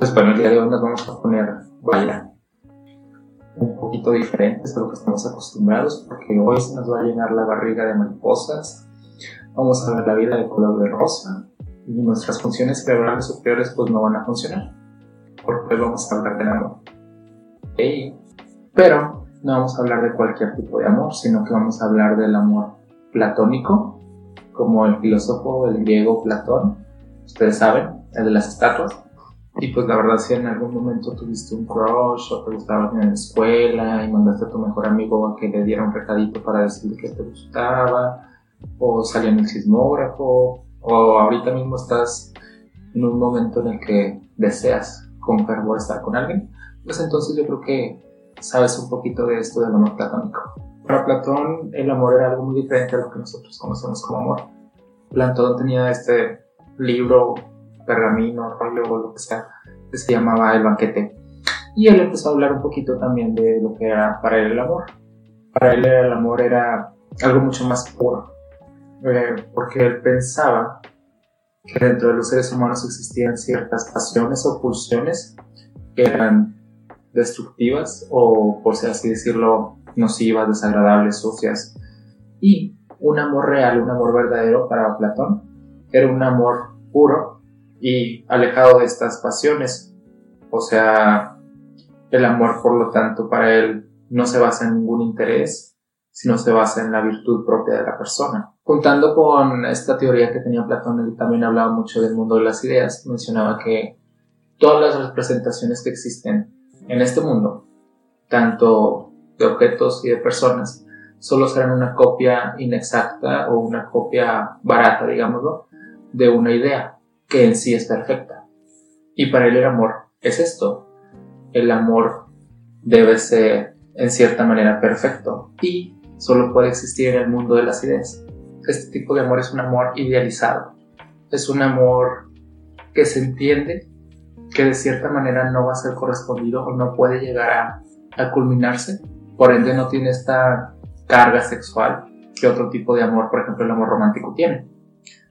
Pues bueno, el día de hoy nos vamos a poner, vaya, un poquito diferentes a lo que estamos acostumbrados, porque hoy se nos va a llenar la barriga de mariposas, vamos a ver la vida de color de rosa y nuestras funciones cerebrales superiores pues no van a funcionar, porque vamos a hablar del amor. Pero no vamos a hablar de cualquier tipo de amor, sino que vamos a hablar del amor platónico, como el filósofo, el griego Platón, ustedes saben, el de las estatuas. Y pues la verdad, si en algún momento tuviste un crush o te gustaba en la escuela y mandaste a tu mejor amigo a que le diera un recadito para decirle que te gustaba, o salió en el sismógrafo, o ahorita mismo estás en un momento en el que deseas con fervor estar con alguien, pues entonces yo creo que sabes un poquito de esto del amor platónico. Para Platón el amor era algo muy diferente a lo que nosotros conocemos como amor. Platón tenía este libro, pergamino, rollo o lo que sea, que se llamaba El banquete. Y él empezó a hablar un poquito también de lo que era para él el amor. Para él el amor era algo mucho más puro, eh, porque él pensaba que dentro de los seres humanos existían ciertas pasiones o pulsiones que eran destructivas o, por así decirlo, nocivas, desagradables, sucias. Y un amor real, un amor verdadero para Platón era un amor puro y alejado de estas pasiones. O sea, el amor, por lo tanto, para él no se basa en ningún interés, sino se basa en la virtud propia de la persona. Contando con esta teoría que tenía Platón, él también hablaba mucho del mundo de las ideas, mencionaba que todas las representaciones que existen en este mundo, tanto de objetos y de personas, solo serán una copia inexacta o una copia barata, digámoslo, de una idea que en sí es perfecta. Y para él el amor es esto. El amor debe ser en cierta manera perfecto y solo puede existir en el mundo de las ideas. Este tipo de amor es un amor idealizado. Es un amor que se entiende que de cierta manera no va a ser correspondido o no puede llegar a, culminarse, por ende no tiene esta carga sexual que otro tipo de amor, por ejemplo el amor romántico tiene,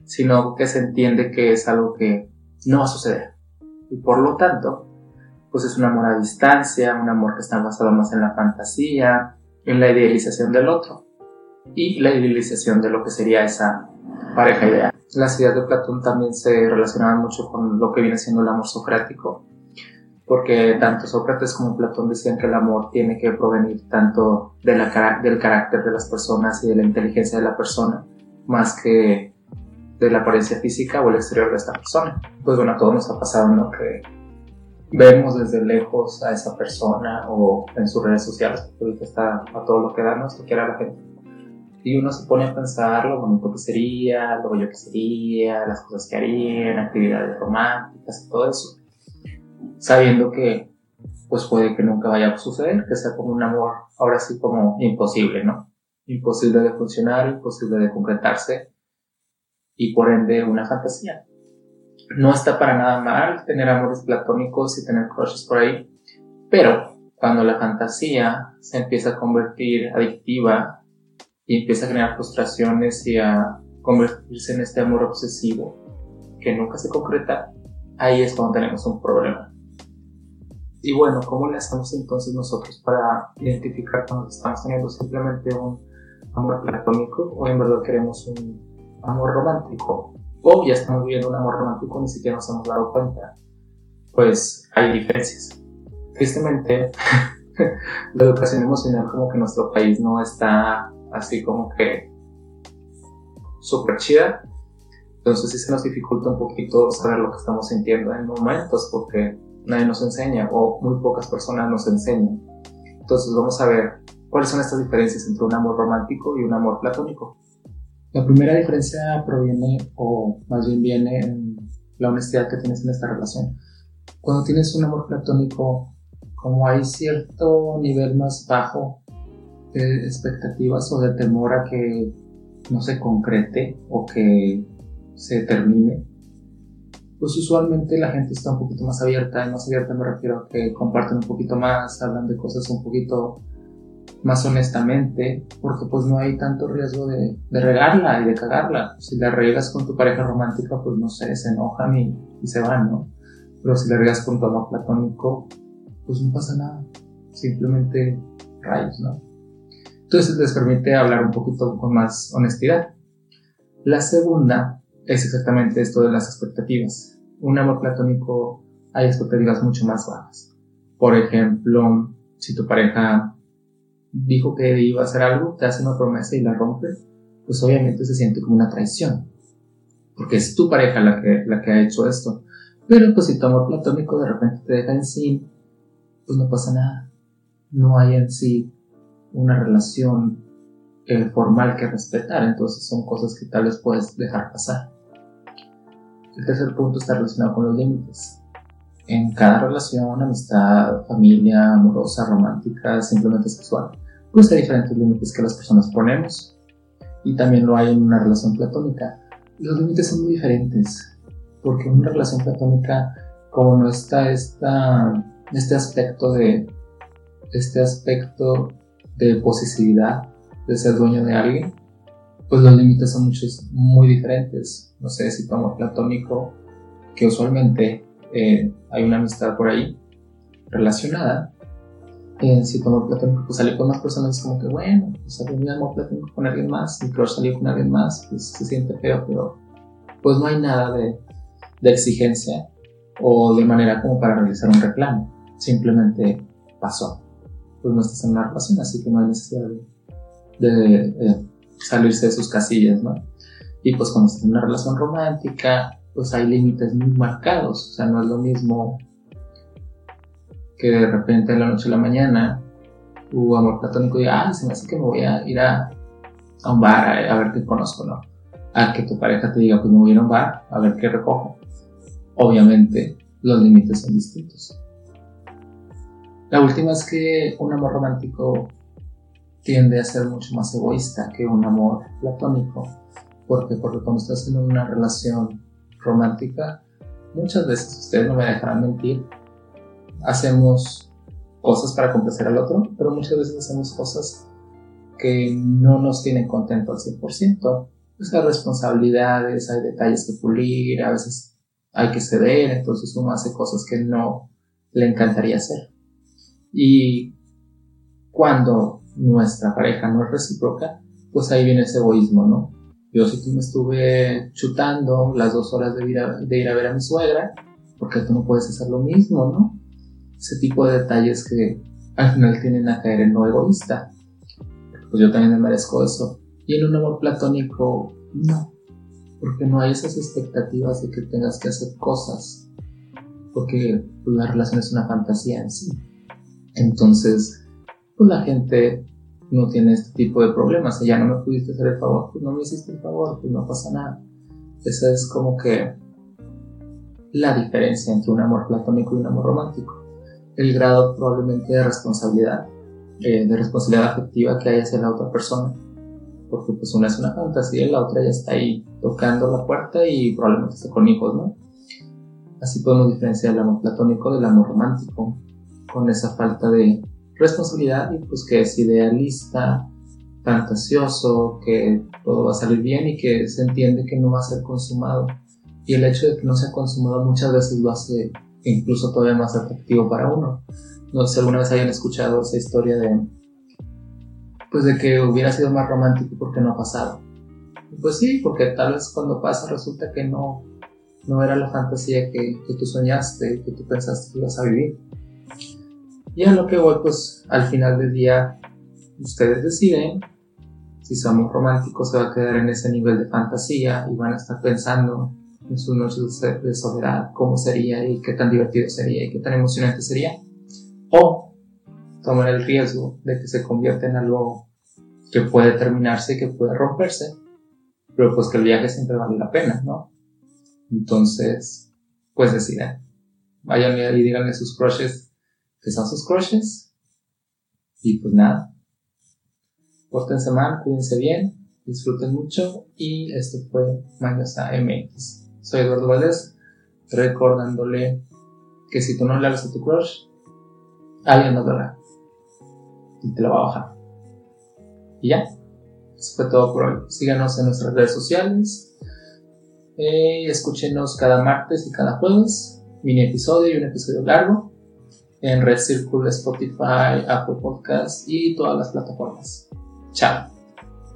sino que se entiende que es algo que no va a suceder. Y por lo tanto, pues es un amor a distancia, un amor que está basado más en la fantasía, en la idealización del otro y la idealización de lo que sería esa pareja ideal. Las ideas de Platón también se relacionaban mucho con lo que viene siendo el amor socrático, porque tanto Sócrates como Platón decían que el amor tiene que provenir tanto de la, del carácter de las personas y de la inteligencia de la persona, más que de la apariencia física o el exterior de esta persona. Pues bueno, a todos nos ha pasado ¿no? que vemos desde lejos a esa persona o en sus redes sociales, porque está a todo lo que da, ¿no? Esto quiere a la gente y uno se pone a pensar lo bonito que sería, lo bello que sería, las cosas que harían, actividades románticas y todo eso, sabiendo que pues puede que nunca vaya a suceder, que sea como un amor ahora sí como imposible, ¿no? Imposible de funcionar, imposible de concretarse y por ende una fantasía. No está para nada mal tener amores platónicos y tener crushes por ahí, pero cuando la fantasía se empieza a convertir adictiva y empieza a generar frustraciones y a convertirse en este amor obsesivo que nunca se concreta, ahí es cuando tenemos un problema. Y bueno, ¿cómo le hacemos entonces nosotros para identificar cuando estamos teniendo simplemente un amor platónico o en verdad queremos un amor romántico? O ya estamos viviendo un amor romántico ni siquiera nos hemos dado cuenta. Pues hay diferencias. Tristemente, la educación emocional como que nuestro país no está así como que súper chida. Entonces sí se nos dificulta un poquito saber lo que estamos sintiendo en momentos porque nadie nos enseña o muy pocas personas nos enseñan. Entonces vamos a ver cuáles son estas diferencias entre un amor romántico y un amor platónico. La primera diferencia proviene, o más bien viene en la honestidad que tienes en esta relación. Cuando tienes un amor platónico, como hay cierto nivel más bajo de expectativas o de temor a que no se concrete o que se termine, pues usualmente la gente está un poquito más abierta, y más abierta me refiero a que comparten un poquito más, hablan de cosas un poquito más honestamente, porque pues no hay tanto riesgo de, de regarla y de cagarla. Si la regas con tu pareja romántica, pues no sé, se enojan y, y se van, ¿no? Pero si le regas con tu amor platónico, pues no pasa nada. Simplemente rayos, ¿no? Entonces les permite hablar un poquito con más honestidad. La segunda es exactamente esto de las expectativas. Un amor platónico hay expectativas mucho más bajas. Por ejemplo, si tu pareja dijo que iba a hacer algo, te hace una promesa y la rompe, pues obviamente se siente como una traición. Porque es tu pareja la que, la que ha hecho esto. Pero pues si tu amor platónico de repente te deja en sí, pues no pasa nada. No hay en sí una relación eh, formal que respetar, entonces son cosas que tal vez puedes dejar pasar. El tercer punto está relacionado con los límites. En cada relación, amistad, familia, amorosa, romántica, simplemente sexual, pues hay diferentes límites que las personas ponemos y también lo hay en una relación platónica. Los límites son muy diferentes, porque en una relación platónica, como no está esta, este aspecto de este aspecto de posesividad, de ser dueño de alguien, pues los límites son muchos, muy diferentes. No sé si tomo platónico, que usualmente eh, hay una amistad por ahí relacionada, si tu amor platónico pues salió con más personas, es como que bueno, pues salió mi amor platónico con alguien más, mi crush salió con alguien más, pues se siente feo, pero pues no hay nada de, de exigencia o de manera como para realizar un reclamo, simplemente pasó. Pues no estás en una relación, así que no hay necesidad de, salirse de sus casillas, ¿no? Y pues cuando estás en una relación romántica, pues hay límites muy marcados, o sea, no es lo mismo que de repente de la noche a la mañana tu amor platónico diga, ah, se me hace que me voy a ir a, a un bar a, ver qué conozco, ¿no? A que tu pareja te diga, pues me voy a ir a un bar a ver qué recojo. Obviamente los límites son distintos. La última es que un amor romántico tiende a ser mucho más egoísta que un amor platónico. ¿Por qué? Porque cuando estás en una relación romántica, muchas veces, ustedes no me dejarán mentir, hacemos cosas para complacer al otro, pero muchas veces hacemos cosas que no nos tienen contento al 100%. Pues hay responsabilidades, hay detalles que pulir, a veces hay que ceder, entonces uno hace cosas que no le encantaría hacer. Y cuando nuestra pareja no es recíproca, pues ahí viene ese egoísmo, ¿no? Yo si tú me estuve chutando las dos horas de de ir a ver a mi suegra, porque tú no puedes hacer lo mismo, ¿no? Ese tipo de detalles que al final tienen a caer en lo egoísta. Pues yo también me merezco eso. Y en un amor platónico, no. Porque no hay esas expectativas de que tengas que hacer cosas. Porque pues, la relación es una fantasía en sí. Entonces, pues la gente no tiene este tipo de problemas. Si ya no me pudiste hacer el favor, pues no me hiciste el favor, pues no pasa nada. Esa es como que la diferencia entre un amor platónico y un amor romántico el grado probablemente de responsabilidad, eh, de responsabilidad afectiva que hay hacia la otra persona. Porque pues una es una fantasía y la otra ya está ahí tocando la puerta y probablemente esté con hijos, ¿no? Así podemos diferenciar el amor platónico del amor romántico, con esa falta de responsabilidad y pues que es idealista, fantasioso, que todo va a salir bien y que se entiende que no va a ser consumado. Y el hecho de que no sea consumado muchas veces lo hace incluso todavía más atractivo para uno. No sé si alguna vez hayan escuchado esa historia de, pues de que hubiera sido más romántico porque no ha pasado. Pues sí, porque tal vez cuando pasa resulta que no, no era la fantasía que, que tú soñaste, que tú pensaste que ibas a vivir. Y a lo que voy, pues al final del día, ustedes deciden si somos románticos, se va a quedar en ese nivel de fantasía y van a estar pensando en sus noches de soledad, cómo sería y qué tan divertido sería y qué tan emocionante sería. O tomar el riesgo de que se convierta en algo que puede terminarse, que puede romperse, pero pues que el viaje siempre vale la pena, ¿no? Entonces, pues deciden. Vayan y díganle sus crushes que son sus crushes. Y pues nada. Pórtense mal, cuídense bien, disfruten mucho y esto fue Mañosa MX. Soy Eduardo Valdés, recordándole que si tú no le hablas a tu crush, alguien lo hará y te lo va a bajar. Y ya, eso fue todo por hoy. Síganos en nuestras redes sociales, eh, escúchenos cada martes y cada jueves mini episodio y un episodio largo en Red Circle, Spotify, Apple Podcasts y todas las plataformas. Chao.